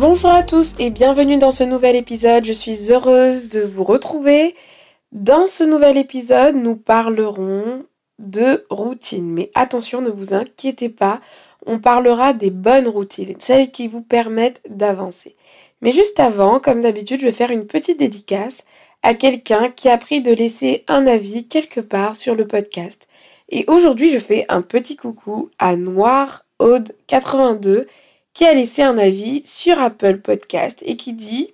Bonjour à tous et bienvenue dans ce nouvel épisode. Je suis heureuse de vous retrouver. Dans ce nouvel épisode, nous parlerons de routine. Mais attention, ne vous inquiétez pas, on parlera des bonnes routines, celles qui vous permettent d'avancer. Mais juste avant, comme d'habitude, je vais faire une petite dédicace à quelqu'un qui a pris de laisser un avis quelque part sur le podcast. Et aujourd'hui, je fais un petit coucou à Noir Aude 82 qui a laissé un avis sur Apple Podcast et qui dit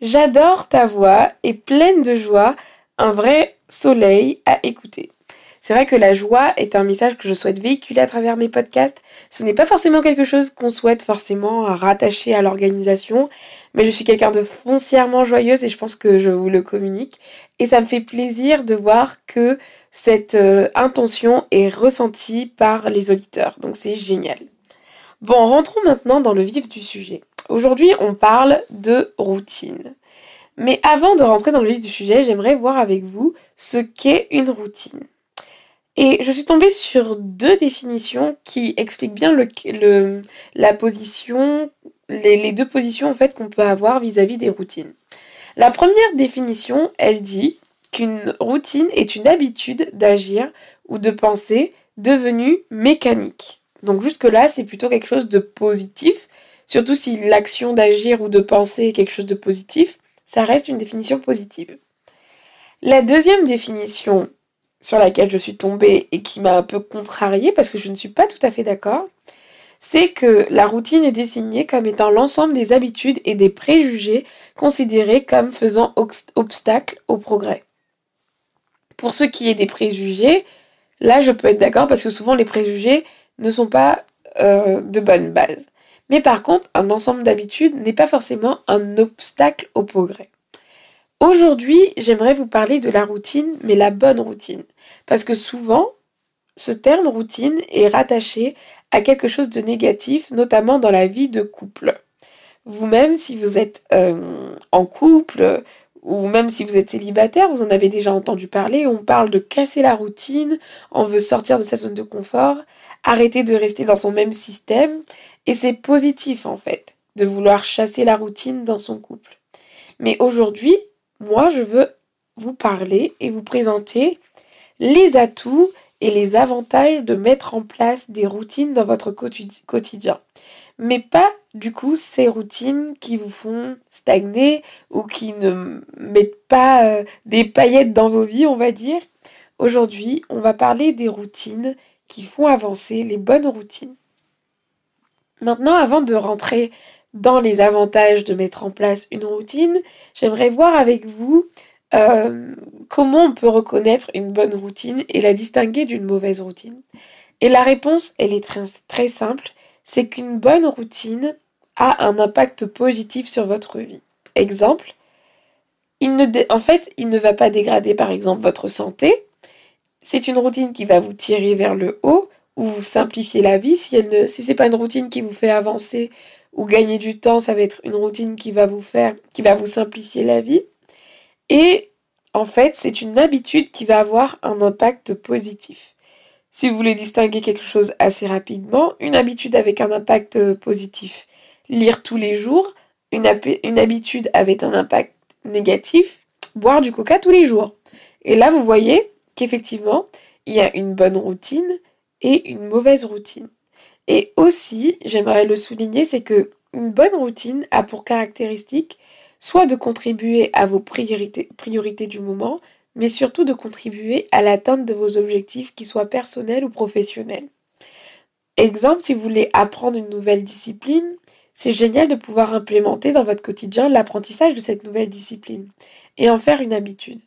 J'adore ta voix et pleine de joie, un vrai soleil à écouter. C'est vrai que la joie est un message que je souhaite véhiculer à travers mes podcasts. Ce n'est pas forcément quelque chose qu'on souhaite forcément rattacher à l'organisation, mais je suis quelqu'un de foncièrement joyeuse et je pense que je vous le communique. Et ça me fait plaisir de voir que cette euh, intention est ressentie par les auditeurs. Donc c'est génial. Bon, rentrons maintenant dans le vif du sujet. Aujourd'hui, on parle de routine. Mais avant de rentrer dans le vif du sujet, j'aimerais voir avec vous ce qu'est une routine. Et je suis tombée sur deux définitions qui expliquent bien la position, les, deux positions en fait qu'on peut avoir vis-à-vis -vis des routines. La première définition, elle dit qu'une routine est une habitude d'agir ou de penser devenue mécanique. Donc jusque-là, c'est plutôt quelque chose de positif, surtout si l'action d'agir ou de penser est quelque chose de positif, ça reste une définition positive. La deuxième définition sur laquelle je suis tombée et qui m'a un peu contrariée parce que je ne suis pas tout à fait d'accord, c'est que la routine est désignée comme étant l'ensemble des habitudes et des préjugés considérés comme faisant obstacle au progrès. Pour ce qui est des préjugés, là je peux être d'accord parce que souvent les préjugés ne sont pas euh, de bonne base. Mais par contre, un ensemble d'habitudes n'est pas forcément un obstacle au progrès. Aujourd'hui, j'aimerais vous parler de la routine, mais la bonne routine. Parce que souvent, ce terme routine est rattaché à quelque chose de négatif, notamment dans la vie de couple. Vous-même, si vous êtes euh, en couple ou même si vous êtes célibataire, vous en avez déjà entendu parler, on parle de casser la routine, on veut sortir de sa zone de confort, arrêter de rester dans son même système, et c'est positif en fait de vouloir chasser la routine dans son couple. Mais aujourd'hui, moi je veux vous parler et vous présenter les atouts et les avantages de mettre en place des routines dans votre quotidien mais pas du coup ces routines qui vous font stagner ou qui ne mettent pas euh, des paillettes dans vos vies, on va dire. Aujourd'hui, on va parler des routines qui font avancer, les bonnes routines. Maintenant, avant de rentrer dans les avantages de mettre en place une routine, j'aimerais voir avec vous euh, comment on peut reconnaître une bonne routine et la distinguer d'une mauvaise routine. Et la réponse, elle est très, très simple c'est qu'une bonne routine a un impact positif sur votre vie. Exemple, en fait, il ne va pas dégrader par exemple votre santé. C'est une routine qui va vous tirer vers le haut ou vous simplifier la vie. Si, elle ne, si c'est pas une routine qui vous fait avancer ou gagner du temps, ça va être une routine qui va vous faire, qui va vous simplifier la vie. Et en fait, c'est une habitude qui va avoir un impact positif. Si vous voulez distinguer quelque chose assez rapidement, une habitude avec un impact euh, positif, lire tous les jours, une, habitude avec un impact négatif, boire du coca tous les jours. Et là, vous voyez qu'effectivement, il y a une bonne routine et une mauvaise routine. Et aussi, j'aimerais le souligner, c'est que une bonne routine a pour caractéristique soit de contribuer à vos priorités du moment, mais surtout de contribuer à l'atteinte de vos objectifs, qu'ils soient personnels ou professionnels. Exemple, si vous voulez apprendre une nouvelle discipline, c'est génial de pouvoir implémenter dans votre quotidien l'apprentissage de cette nouvelle discipline et en faire une habitude.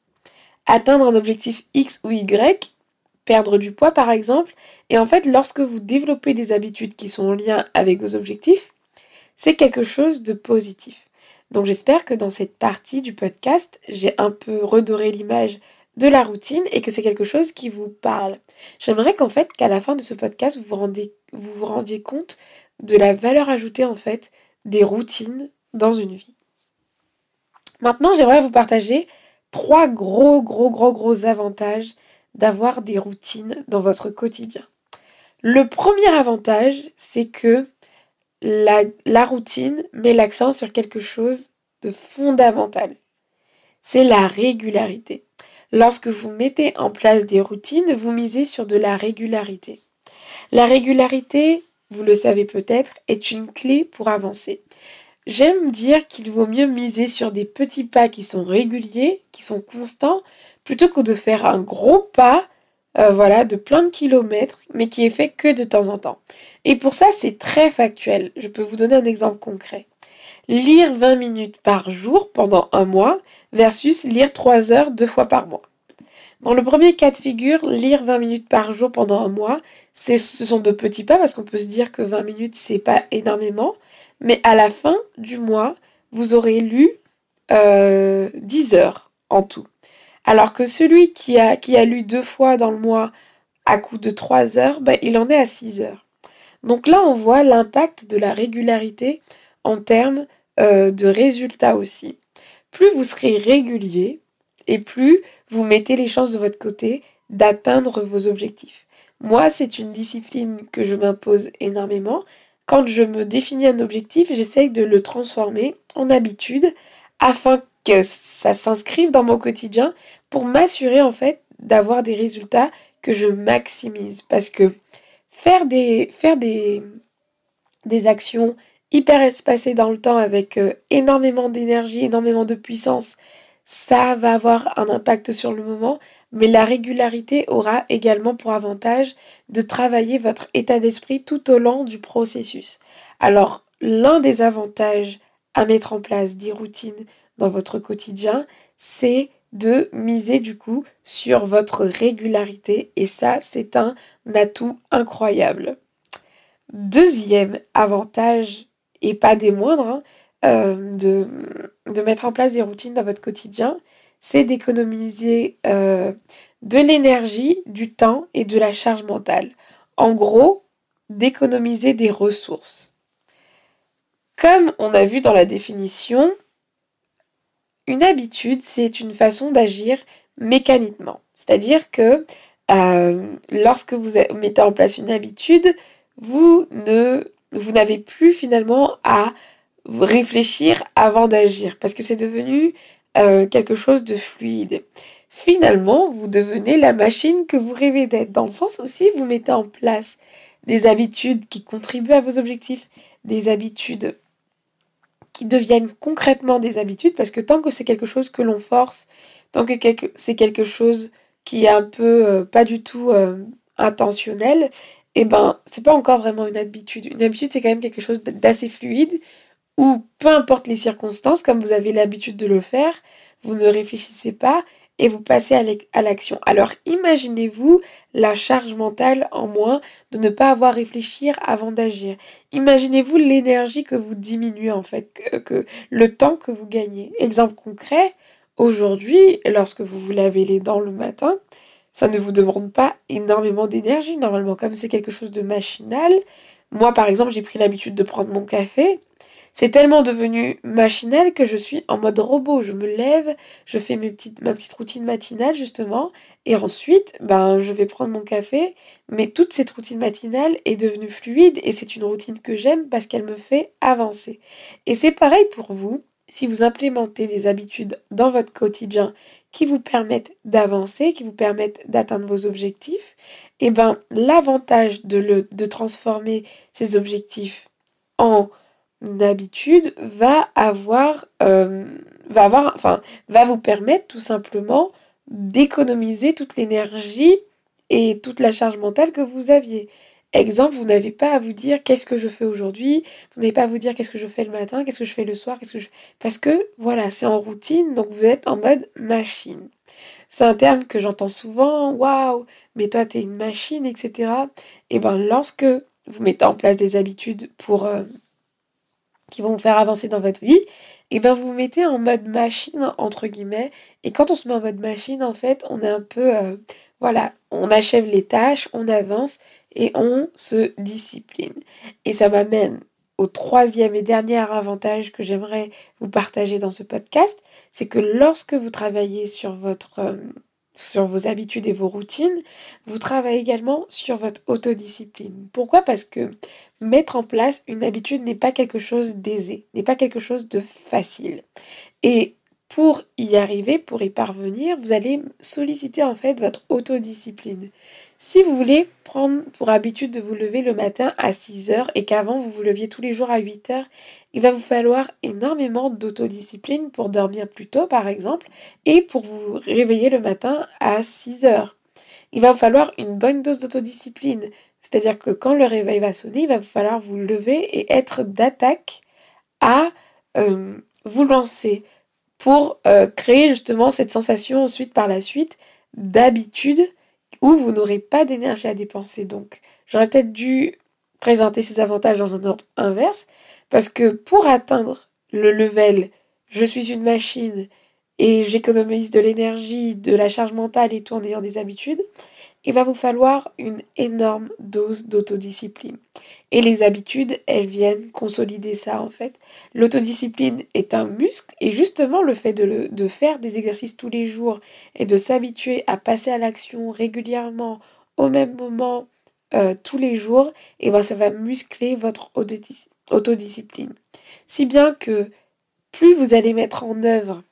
Atteindre un objectif X ou Y, perdre du poids par exemple, et en fait lorsque vous développez des habitudes qui sont en lien avec vos objectifs, c'est quelque chose de positif. Donc j'espère que dans cette partie du podcast, j'ai un peu redoré l'image de la routine et que c'est quelque chose qui vous parle. J'aimerais qu'en fait, qu'à la fin de ce podcast, vous vous, rendiez compte de la valeur ajoutée en fait des routines dans une vie. Maintenant, j'aimerais vous partager trois gros, gros, gros, gros avantages d'avoir des routines dans votre quotidien. Le premier avantage, c'est que la, routine met l'accent sur quelque chose de fondamental. C'est la régularité. Lorsque vous mettez en place des routines, vous misez sur de la régularité. La régularité, vous le savez peut-être, est une clé pour avancer. J'aime dire qu'il vaut mieux miser sur des petits pas qui sont réguliers, qui sont constants, plutôt que de faire un gros pas, euh, voilà, de plein de kilomètres, mais qui est fait que de temps en temps. Et pour ça, c'est très factuel. Je peux vous donner un exemple concret. Lire 20 minutes par jour pendant un mois versus lire 3 heures deux fois par mois. Dans le premier cas de figure, lire 20 minutes par jour pendant un mois, ce sont de petits pas parce qu'on peut se dire que 20 minutes, c'est pas énormément. Mais à la fin du mois, vous aurez lu euh, 10 heures en tout. Alors que celui qui a, lu deux fois dans le mois à coup de 3 heures, ben, il en est à 6 heures. Donc là, on voit l'impact de la régularité en termes euh, de résultats aussi. Plus vous serez régulier et plus vous mettez les chances de votre côté d'atteindre vos objectifs. Moi, c'est une discipline que je m'impose énormément quand je me définis un objectif, j'essaye de le transformer en habitude afin que ça s'inscrive dans mon quotidien pour m'assurer en fait d'avoir des résultats que je maximise. Parce que faire des, actions hyper espacées dans le temps avec euh, énormément d'énergie, énormément de puissance, ça va avoir un impact sur le moment, mais la régularité aura également pour avantage de travailler votre état d'esprit tout au long du processus. Alors, l'un des avantages à mettre en place des routines dans votre quotidien, c'est de miser du coup sur votre régularité et ça, c'est un atout incroyable. Deuxième avantage, et pas des moindres, hein, euh, de, de, mettre en place des routines dans votre quotidien, c'est d'économiser euh, de l'énergie, du temps et de la charge mentale. En gros, d'économiser des ressources. Comme on a vu dans la définition, une habitude, c'est une façon d'agir mécaniquement. C'est-à-dire que euh, lorsque vous mettez en place une habitude, vous ne vous n'avez plus finalement à réfléchir avant d'agir parce que c'est devenu euh, quelque chose de fluide. Finalement, vous devenez la machine que vous rêvez d'être, dans le sens aussi vous mettez en place des habitudes qui contribuent à vos objectifs, des habitudes qui deviennent concrètement des habitudes, parce que tant que c'est quelque chose que l'on force, tant que c'est quelque chose qui est un peu euh, pas du tout euh, intentionnel, et eh ben c'est pas encore vraiment une habitude. Une habitude c'est quand même quelque chose d'assez fluide ou peu importe les circonstances, comme vous avez l'habitude de le faire, vous ne réfléchissez pas et vous passez à l'action. Alors imaginez-vous la charge mentale en moins de ne pas avoir réfléchi avant d'agir. Imaginez-vous l'énergie que vous diminuez en fait, que, le temps que vous gagnez. Exemple concret, aujourd'hui, lorsque vous vous lavez les dents le matin, ça ne vous demande pas énormément d'énergie normalement, comme c'est quelque chose de machinal. Moi par exemple, j'ai pris l'habitude de prendre mon café. C'est tellement devenu machinal que je suis en mode robot. Je me lève, je fais ma petite routine matinale justement, et ensuite, ben, je vais prendre mon café. Mais toute cette routine matinale est devenue fluide et c'est une routine que j'aime parce qu'elle me fait avancer. Et c'est pareil pour vous. Si vous implémentez des habitudes dans votre quotidien qui vous permettent d'avancer, qui vous permettent d'atteindre vos objectifs, et eh ben l'avantage de, le, de transformer ces objectifs en d'habitude va avoir, euh, va avoir, enfin, va vous permettre tout simplement d'économiser toute l'énergie et toute la charge mentale que vous aviez. Exemple, vous n'avez pas à vous dire qu'est-ce que je fais aujourd'hui, vous n'avez pas à vous dire qu'est-ce que je fais le matin, qu'est-ce que je fais le soir, qu'est-ce que je parce que voilà, c'est en routine, donc vous êtes en mode machine. C'est un terme que j'entends souvent, waouh, mais toi tu es une machine, etc. Et ben lorsque vous mettez en place des habitudes pour euh, qui vont vous faire avancer dans votre vie, et ben vous vous mettez en mode machine entre guillemets. Et quand on se met en mode machine, en fait, on est un peu euh, voilà, on achève les tâches, on avance et on se discipline. Et ça m'amène au troisième et dernier avantage que j'aimerais vous partager dans ce podcast, c'est que lorsque vous travaillez sur votre euh, sur vos habitudes et vos routines, vous travaillez également sur votre autodiscipline. Pourquoi? Parce que mettre en place une habitude n'est pas quelque chose d'aisé, n'est pas quelque chose de facile. Et pour y arriver, pour y parvenir, vous allez solliciter en fait votre autodiscipline. Si vous voulez prendre pour habitude de vous lever le matin à 6 heures et qu'avant vous vous leviez tous les jours à 8 heures, il va vous falloir énormément d'autodiscipline pour dormir plus tôt par exemple et pour vous réveiller le matin à 6 heures. Il va vous falloir une bonne dose d'autodiscipline, c'est-à-dire que quand le réveil va sonner, il va vous falloir vous lever et être d'attaque à euh, vous lancer pour euh, créer justement cette sensation ensuite par la suite d'habitude où vous n'aurez pas d'énergie à dépenser. Donc j'aurais peut-être dû présenter ces avantages dans un ordre inverse parce que pour atteindre le level je suis une machine et j'économise de l'énergie, de la charge mentale et tout en ayant des habitudes, il va vous falloir une énorme dose d'autodiscipline. Et les habitudes, elles viennent consolider ça en fait. L'autodiscipline est un muscle et justement le fait de, faire des exercices tous les jours et de s'habituer à passer à l'action régulièrement au même moment euh, tous les jours, et eh ben ça va muscler votre autodiscipline. Si bien que plus vous allez mettre en œuvre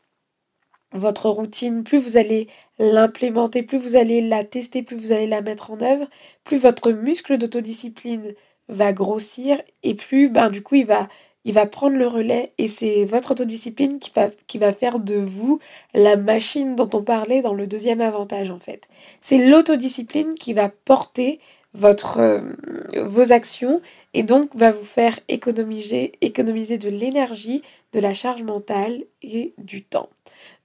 votre routine, plus vous allez l'implémenter, plus vous allez la tester, plus vous allez la mettre en œuvre, plus votre muscle d'autodiscipline va grossir et plus ben du coup il va prendre le relais et c'est votre autodiscipline qui va, qui va faire de vous la machine dont on parlait dans le deuxième avantage en fait. C'est l'autodiscipline qui va porter euh, vos actions et donc va vous faire économiser, de l'énergie, de la charge mentale et du temps.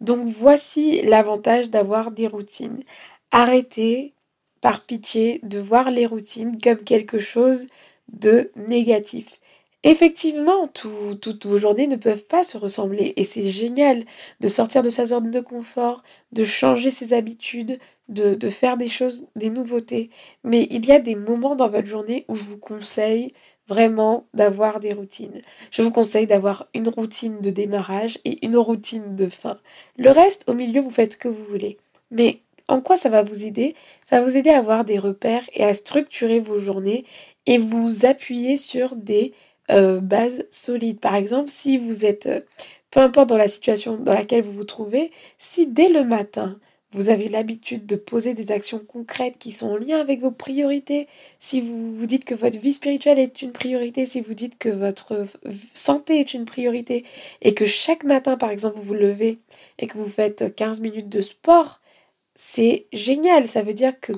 Donc voici l'avantage d'avoir des routines. Arrêtez par pitié de voir les routines comme quelque chose de négatif. Effectivement, toutes vos journées ne peuvent pas se ressembler et c'est génial de sortir de sa zone de confort, de changer ses habitudes, de, de, faire des choses, des nouveautés. Mais il y a des moments dans votre journée où je vous conseille vraiment d'avoir des routines. Je vous conseille d'avoir une routine de démarrage et une routine de fin. Le reste, au milieu, vous faites ce que vous voulez. Mais en quoi ça va vous aider? Ça va vous aider à avoir des repères et à structurer vos journées et vous appuyer sur des euh, base solide. Par exemple, si vous êtes, euh, peu importe dans la situation dans laquelle vous vous trouvez, si dès le matin, vous avez l'habitude de poser des actions concrètes qui sont en lien avec vos priorités, si vous vous dites que votre vie spirituelle est une priorité, si vous dites que votre santé est une priorité, et que chaque matin, par exemple, vous vous levez et que vous faites 15 minutes de sport, c'est génial. Ça veut dire que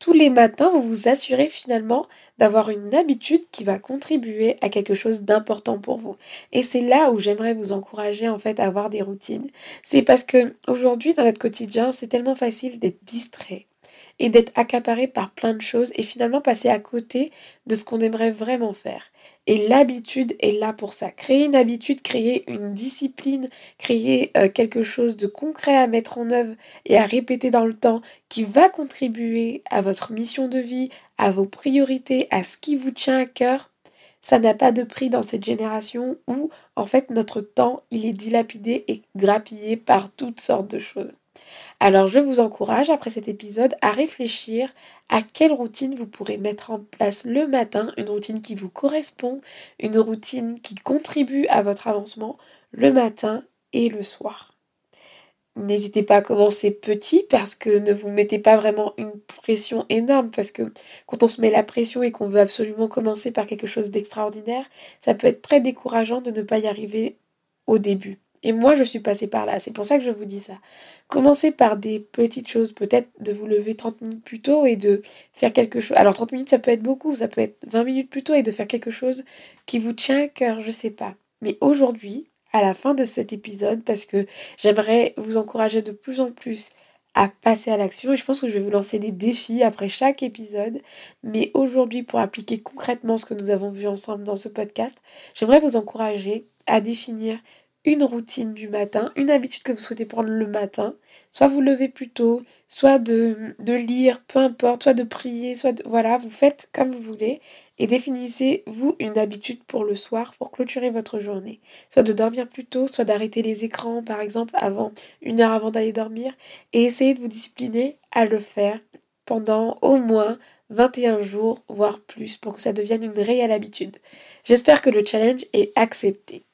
tous les matins, vous vous assurez finalement d'avoir une habitude qui va contribuer à quelque chose d'important pour vous. Et c'est là où j'aimerais vous encourager en fait à avoir des routines. C'est parce que aujourd'hui dans notre quotidien, c'est tellement facile d'être distrait et d'être accaparé par plein de choses et finalement passer à côté de ce qu'on aimerait vraiment faire. Et l'habitude est là pour ça. Créer une habitude, créer une discipline, créer euh, quelque chose de concret à mettre en œuvre et à répéter dans le temps qui va contribuer à votre mission de vie, à vos priorités, à ce qui vous tient à cœur. Ça n'a pas de prix dans cette génération où en fait notre temps il est dilapidé et grappillé par toutes sortes de choses. Alors je vous encourage après cet épisode à réfléchir à quelle routine vous pourrez mettre en place le matin, une routine qui vous correspond, une routine qui contribue à votre avancement le matin et le soir. N'hésitez pas à commencer petit parce que ne vous mettez pas vraiment une pression énorme parce que quand on se met la pression et qu'on veut absolument commencer par quelque chose d'extraordinaire, ça peut être très décourageant de ne pas y arriver au début. Et moi, je suis passée par là. C'est pour ça que je vous dis ça. Commencez par des petites choses. Peut-être de vous lever 30 minutes plus tôt et de faire quelque chose. Alors, 30 minutes, ça peut être beaucoup. Ça peut être 20 minutes plus tôt et de faire quelque chose qui vous tient à cœur. Je sais pas. Mais aujourd'hui, à la fin de cet épisode, parce que j'aimerais vous encourager de plus en plus à passer à l'action et je pense que je vais vous lancer des défis après chaque épisode. Mais aujourd'hui, pour appliquer concrètement ce que nous avons vu ensemble dans ce podcast, j'aimerais vous encourager à définir une routine du matin, une habitude que vous souhaitez prendre le matin, soit vous levez plus tôt, soit de, de lire, peu importe, soit de prier, soit de, voilà, vous faites comme vous voulez et définissez vous une habitude pour le soir pour clôturer votre journée. Soit de dormir plus tôt, soit d'arrêter les écrans par exemple avant une heure avant d'aller dormir et essayez de vous discipliner à le faire pendant au moins 21 jours, voire plus, pour que ça devienne une réelle habitude. J'espère que le challenge est accepté.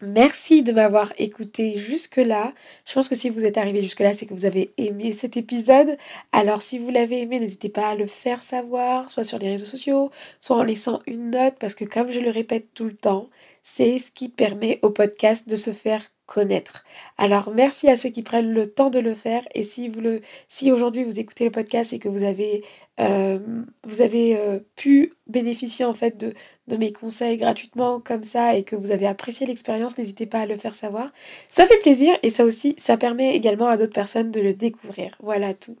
Merci de m'avoir écouté jusque-là. Je pense que si vous êtes arrivé jusque-là, c'est que vous avez aimé cet épisode. Alors si vous l'avez aimé, n'hésitez pas à le faire savoir, soit sur les réseaux sociaux, soit en laissant une note, parce que comme je le répète tout le temps, c'est ce qui permet au podcast de se faire connaître. Alors merci à ceux qui prennent le temps de le faire et si vous le si aujourd'hui vous écoutez le podcast et que vous avez euh, vous avez euh, pu bénéficier en fait de, mes conseils gratuitement comme ça et que vous avez apprécié l'expérience, n'hésitez pas à le faire savoir. Ça fait plaisir et ça aussi, ça permet également à d'autres personnes de le découvrir. Voilà tout.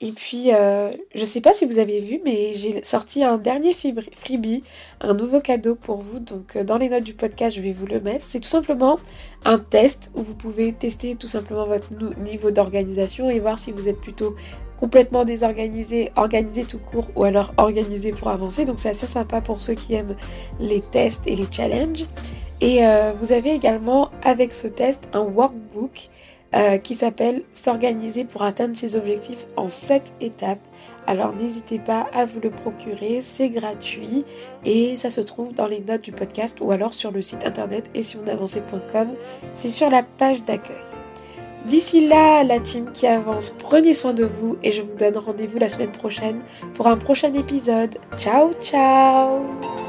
Et puis, euh, je sais pas si vous avez vu, mais j'ai sorti un dernier freebie, un nouveau cadeau pour vous. Donc, euh, dans les notes du podcast, je vais vous le mettre. C'est tout simplement un test où vous pouvez tester tout simplement votre niveau d'organisation et voir si vous êtes plutôt complètement désorganisé, organisé tout court ou alors organisé pour avancer. Donc c'est assez sympa pour ceux qui aiment les tests et les challenges. Et euh, vous avez également avec ce test un workbook euh, qui s'appelle S'organiser pour atteindre ses objectifs en 7 étapes. Alors n'hésitez pas à vous le procurer, c'est gratuit et ça se trouve dans les notes du podcast ou alors sur le site internet et si on avançait.com, c'est sur la page d'accueil. D'ici là, la team qui avance, prenez soin de vous et je vous donne rendez-vous la semaine prochaine pour un prochain épisode. Ciao ciao